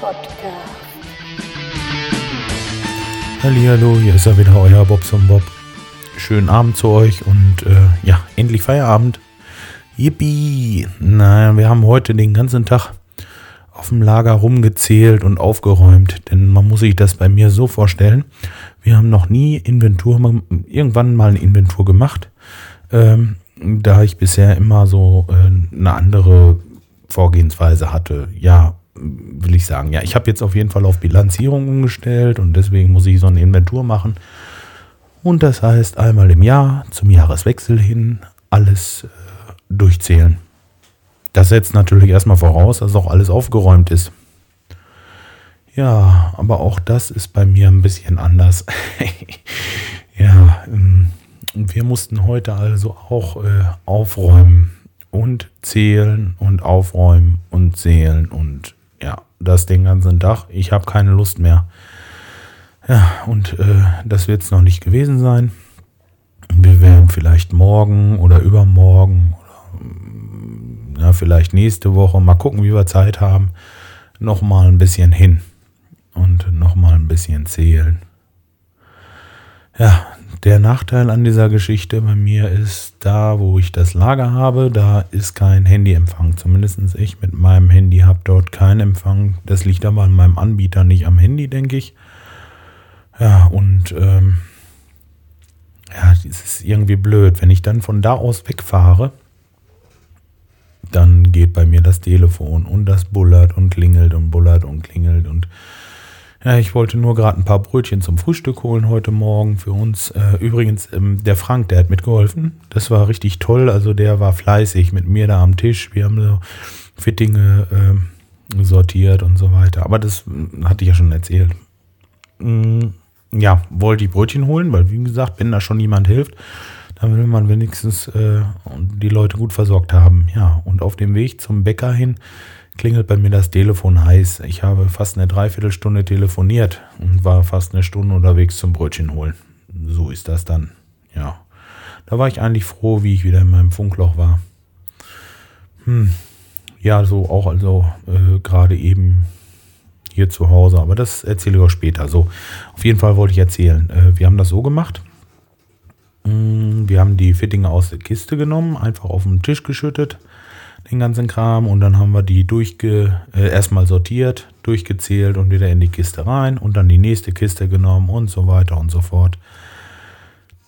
Podcast. Hallo, hier ist ja wieder euer Bobson Bob. Schönen Abend zu euch und äh, ja, endlich Feierabend. Yippie! Naja, wir haben heute den ganzen Tag auf dem Lager rumgezählt und aufgeräumt, denn man muss sich das bei mir so vorstellen. Wir haben noch nie Inventur, irgendwann mal eine Inventur gemacht, ähm, da ich bisher immer so äh, eine andere Vorgehensweise hatte. Ja, will ich sagen. Ja, ich habe jetzt auf jeden Fall auf Bilanzierung umgestellt und deswegen muss ich so eine Inventur machen. Und das heißt einmal im Jahr zum Jahreswechsel hin alles äh, durchzählen. Das setzt natürlich erstmal voraus, dass auch alles aufgeräumt ist. Ja, aber auch das ist bei mir ein bisschen anders. ja, ähm, wir mussten heute also auch äh, aufräumen und zählen und aufräumen und zählen und ja, das den ganzen Tag. Ich habe keine Lust mehr. Ja, und äh, das wird es noch nicht gewesen sein. Wir werden vielleicht morgen oder übermorgen oder ja, vielleicht nächste Woche mal gucken, wie wir Zeit haben, noch mal ein bisschen hin und noch mal ein bisschen zählen. Ja, der Nachteil an dieser Geschichte bei mir ist, da wo ich das Lager habe, da ist kein Handyempfang. Zumindest ich mit meinem Handy habe dort keinen Empfang. Das liegt aber an meinem Anbieter, nicht am Handy, denke ich. Ja, und ähm, ja, es ist irgendwie blöd. Wenn ich dann von da aus wegfahre, dann geht bei mir das Telefon und das bullert und klingelt und bullert und klingelt und ja, ich wollte nur gerade ein paar Brötchen zum Frühstück holen heute Morgen für uns. Äh, übrigens, ähm, der Frank, der hat mitgeholfen. Das war richtig toll. Also der war fleißig mit mir da am Tisch. Wir haben so Fittinge äh, sortiert und so weiter. Aber das äh, hatte ich ja schon erzählt. Mm, ja, wollte ich Brötchen holen, weil wie gesagt, wenn da schon jemand hilft, dann will man wenigstens äh, die Leute gut versorgt haben. Ja, und auf dem Weg zum Bäcker hin klingelt bei mir das Telefon heiß. Ich habe fast eine Dreiviertelstunde telefoniert und war fast eine Stunde unterwegs zum Brötchen holen. So ist das dann. Ja. Da war ich eigentlich froh, wie ich wieder in meinem Funkloch war. Hm. Ja, so auch also äh, gerade eben hier zu Hause. Aber das erzähle ich auch später. So, auf jeden Fall wollte ich erzählen. Äh, wir haben das so gemacht. Hm, wir haben die Fittinge aus der Kiste genommen, einfach auf den Tisch geschüttet den ganzen Kram und dann haben wir die durchge äh, erstmal sortiert, durchgezählt und wieder in die Kiste rein und dann die nächste Kiste genommen und so weiter und so fort.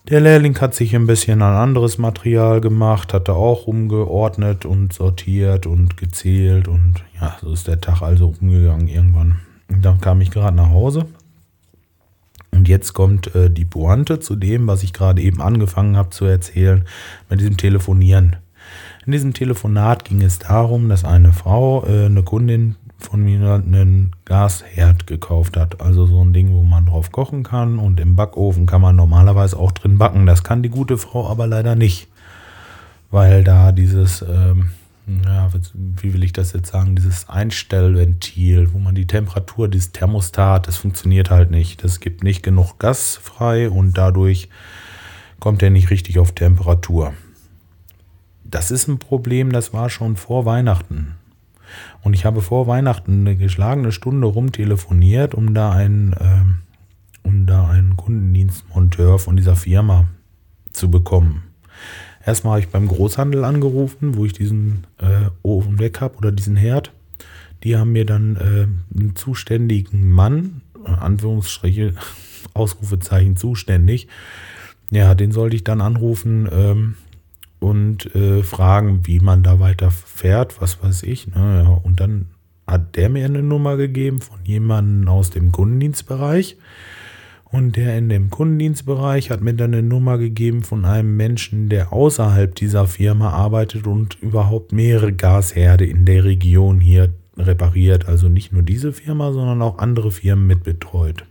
Der Lehrling hat sich ein bisschen an anderes Material gemacht, hat da auch umgeordnet und sortiert und gezählt und ja, so ist der Tag also umgegangen irgendwann. Und dann kam ich gerade nach Hause und jetzt kommt äh, die Pointe zu dem, was ich gerade eben angefangen habe zu erzählen, mit diesem Telefonieren. In diesem Telefonat ging es darum, dass eine Frau, äh, eine Kundin von mir einen Gasherd gekauft hat. Also so ein Ding, wo man drauf kochen kann und im Backofen kann man normalerweise auch drin backen. Das kann die gute Frau aber leider nicht, weil da dieses, ähm, ja, wie will ich das jetzt sagen, dieses Einstellventil, wo man die Temperatur, dieses Thermostat, das funktioniert halt nicht. Das gibt nicht genug Gas frei und dadurch kommt er nicht richtig auf Temperatur das ist ein Problem, das war schon vor Weihnachten. Und ich habe vor Weihnachten eine geschlagene Stunde rumtelefoniert, um da einen, äh, um da einen Kundendienstmonteur von dieser Firma zu bekommen. Erstmal habe ich beim Großhandel angerufen, wo ich diesen äh, Ofen weg habe oder diesen Herd. Die haben mir dann äh, einen zuständigen Mann, Anführungsstriche, Ausrufezeichen zuständig, ja, den sollte ich dann anrufen, ähm, und äh, fragen, wie man da weiter fährt, was weiß ich. Ne? Ja, und dann hat der mir eine Nummer gegeben von jemandem aus dem Kundendienstbereich. Und der in dem Kundendienstbereich hat mir dann eine Nummer gegeben von einem Menschen, der außerhalb dieser Firma arbeitet und überhaupt mehrere Gasherde in der Region hier repariert. Also nicht nur diese Firma, sondern auch andere Firmen mit betreut.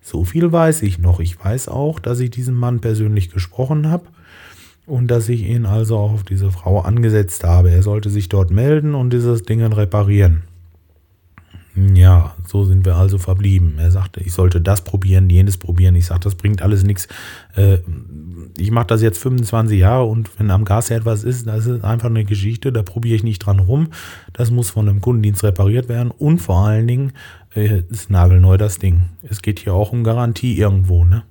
So viel weiß ich noch. Ich weiß auch, dass ich diesen Mann persönlich gesprochen habe und dass ich ihn also auch auf diese Frau angesetzt habe. Er sollte sich dort melden und dieses Ding reparieren. Ja, so sind wir also verblieben. Er sagte, ich sollte das probieren, jenes probieren. Ich sagte, das bringt alles nichts. Äh, ich mache das jetzt 25 Jahre und wenn am Gas etwas ist, das ist einfach eine Geschichte, da probiere ich nicht dran rum. Das muss von einem Kundendienst repariert werden und vor allen Dingen äh, ist nagelneu das Ding. Es geht hier auch um Garantie irgendwo, ne?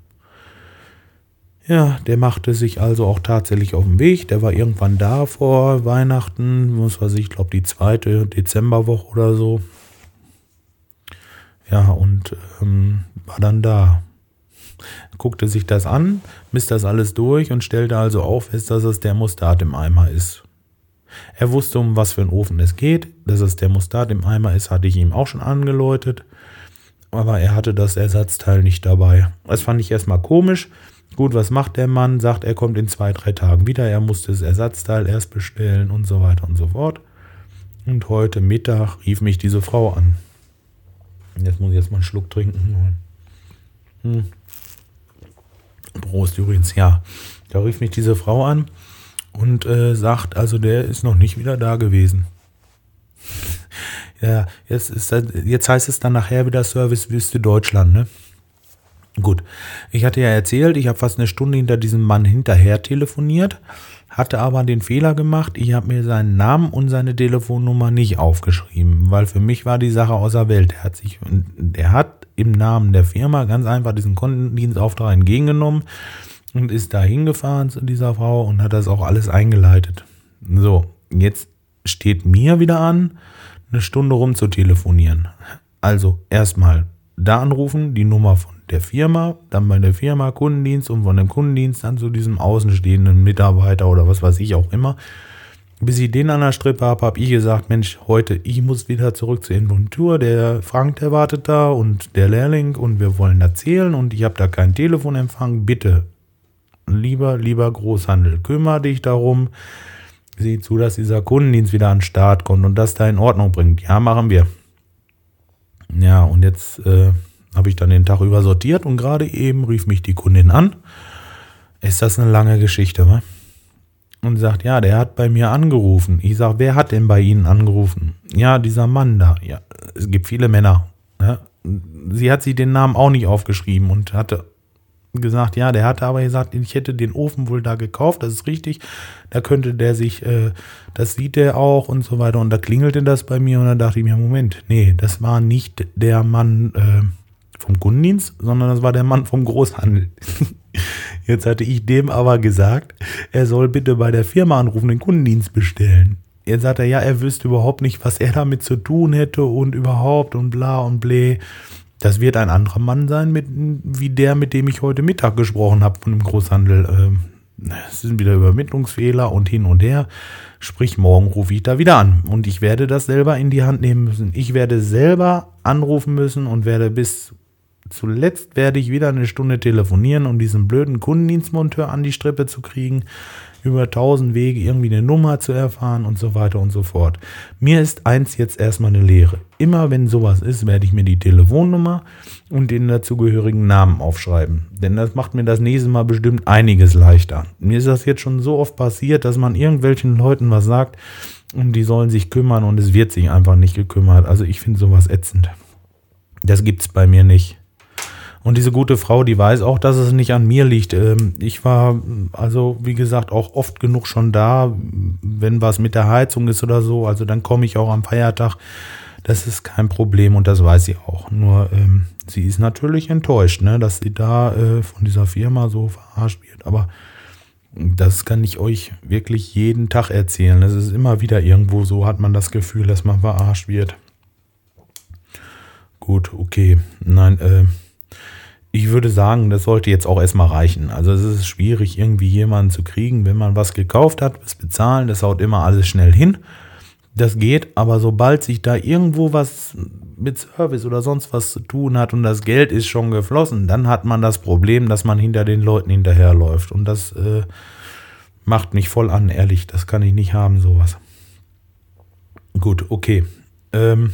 Ja, der machte sich also auch tatsächlich auf den Weg. Der war irgendwann da vor Weihnachten, was weiß ich, glaube die zweite Dezemberwoche oder so. Ja, und ähm, war dann da. Guckte sich das an, misst das alles durch und stellte also auch fest, dass es der Mustat im Eimer ist. Er wusste, um was für einen Ofen es geht. Dass es der Mustat im Eimer ist, hatte ich ihm auch schon angeläutet. Aber er hatte das Ersatzteil nicht dabei. Das fand ich erstmal komisch. Gut, was macht der Mann? Sagt, er kommt in zwei, drei Tagen wieder. Er musste das Ersatzteil erst bestellen und so weiter und so fort. Und heute Mittag rief mich diese Frau an. Jetzt muss ich jetzt mal einen Schluck trinken. Hm. Prost übrigens, ja. Da rief mich diese Frau an und äh, sagt, also der ist noch nicht wieder da gewesen. ja, jetzt, ist jetzt heißt es dann nachher wieder Servicewüste Deutschland, ne? Gut, ich hatte ja erzählt, ich habe fast eine Stunde hinter diesem Mann hinterher telefoniert hatte aber den Fehler gemacht, ich habe mir seinen Namen und seine Telefonnummer nicht aufgeschrieben, weil für mich war die Sache außer Welt. Er hat sich, er hat im Namen der Firma ganz einfach diesen Kundendienstauftrag entgegengenommen und ist da hingefahren zu dieser Frau und hat das auch alles eingeleitet. So, jetzt steht mir wieder an, eine Stunde rum zu telefonieren. Also erstmal da anrufen, die Nummer von der Firma, dann bei der Firma Kundendienst und von dem Kundendienst dann zu diesem außenstehenden Mitarbeiter oder was weiß ich auch immer. Bis ich den an der Strippe habe, habe ich gesagt, Mensch, heute, ich muss wieder zurück zur Inventur. Der Frank, der wartet da und der Lehrling und wir wollen erzählen und ich habe da keinen Telefonempfang. Bitte, lieber, lieber Großhandel, kümmere dich darum. Sieh zu, dass dieser Kundendienst wieder an den Start kommt und das da in Ordnung bringt. Ja, machen wir. Ja, und jetzt äh, habe ich dann den Tag über sortiert und gerade eben rief mich die Kundin an. Ist das eine lange Geschichte, wa? Und sagt, ja, der hat bei mir angerufen. Ich sage, wer hat denn bei Ihnen angerufen? Ja, dieser Mann da. Ja, es gibt viele Männer. Ja. Sie hat sich den Namen auch nicht aufgeschrieben und hatte gesagt, ja, der hatte aber gesagt, ich hätte den Ofen wohl da gekauft, das ist richtig. Da könnte der sich, äh, das sieht der auch und so weiter. Und da klingelte das bei mir und dann dachte ich mir, Moment, nee, das war nicht der Mann, äh, vom Kundendienst, sondern das war der Mann vom Großhandel. Jetzt hatte ich dem aber gesagt, er soll bitte bei der Firma anrufen, den Kundendienst bestellen. Jetzt sagt er, ja, er wüsste überhaupt nicht, was er damit zu tun hätte und überhaupt und bla und blä. Das wird ein anderer Mann sein, mit, wie der, mit dem ich heute Mittag gesprochen habe von dem Großhandel. Ähm, es sind wieder Übermittlungsfehler und hin und her. Sprich, morgen rufe ich da wieder an. Und ich werde das selber in die Hand nehmen müssen. Ich werde selber anrufen müssen und werde bis Zuletzt werde ich wieder eine Stunde telefonieren, um diesen blöden Kundendienstmonteur an die Strippe zu kriegen, über tausend Wege irgendwie eine Nummer zu erfahren und so weiter und so fort. Mir ist eins jetzt erstmal eine Lehre. Immer wenn sowas ist, werde ich mir die Telefonnummer und den dazugehörigen Namen aufschreiben. Denn das macht mir das nächste Mal bestimmt einiges leichter. Mir ist das jetzt schon so oft passiert, dass man irgendwelchen Leuten was sagt und die sollen sich kümmern und es wird sich einfach nicht gekümmert. Also ich finde sowas ätzend. Das gibt's bei mir nicht. Und diese gute Frau, die weiß auch, dass es nicht an mir liegt. Ähm, ich war also, wie gesagt, auch oft genug schon da, wenn was mit der Heizung ist oder so. Also dann komme ich auch am Feiertag. Das ist kein Problem und das weiß sie auch. Nur ähm, sie ist natürlich enttäuscht, ne, dass sie da äh, von dieser Firma so verarscht wird. Aber das kann ich euch wirklich jeden Tag erzählen. Es ist immer wieder irgendwo so, hat man das Gefühl, dass man verarscht wird. Gut, okay. Nein, äh, ich würde sagen, das sollte jetzt auch erstmal reichen. Also es ist schwierig, irgendwie jemanden zu kriegen, wenn man was gekauft hat, das bezahlen, das haut immer alles schnell hin. Das geht, aber sobald sich da irgendwo was mit Service oder sonst was zu tun hat und das Geld ist schon geflossen, dann hat man das Problem, dass man hinter den Leuten hinterherläuft. Und das äh, macht mich voll an, ehrlich. Das kann ich nicht haben, sowas. Gut, okay. Ähm,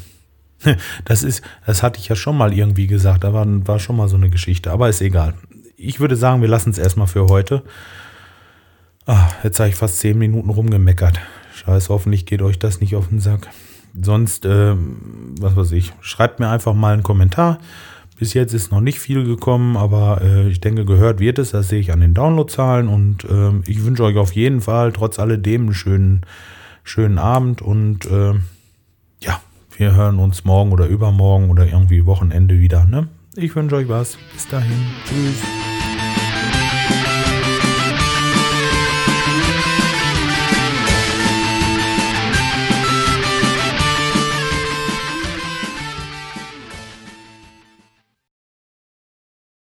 Das ist, das hatte ich ja schon mal irgendwie gesagt. Da war, war schon mal so eine Geschichte, aber ist egal. Ich würde sagen, wir lassen es erstmal für heute. Ah, jetzt habe ich fast zehn Minuten rumgemeckert. Scheiße, hoffentlich geht euch das nicht auf den Sack. sonst, äh, was weiß ich, schreibt mir einfach mal einen Kommentar. Bis jetzt ist noch nicht viel gekommen, aber äh, ich denke, gehört wird es. Das sehe ich an den Downloadzahlen. Und äh, ich wünsche euch auf jeden Fall trotz alledem einen schönen, schönen Abend. Und äh, wir hören uns morgen oder übermorgen oder irgendwie Wochenende wieder. Ne? Ich wünsche euch was. Bis dahin. Tschüss.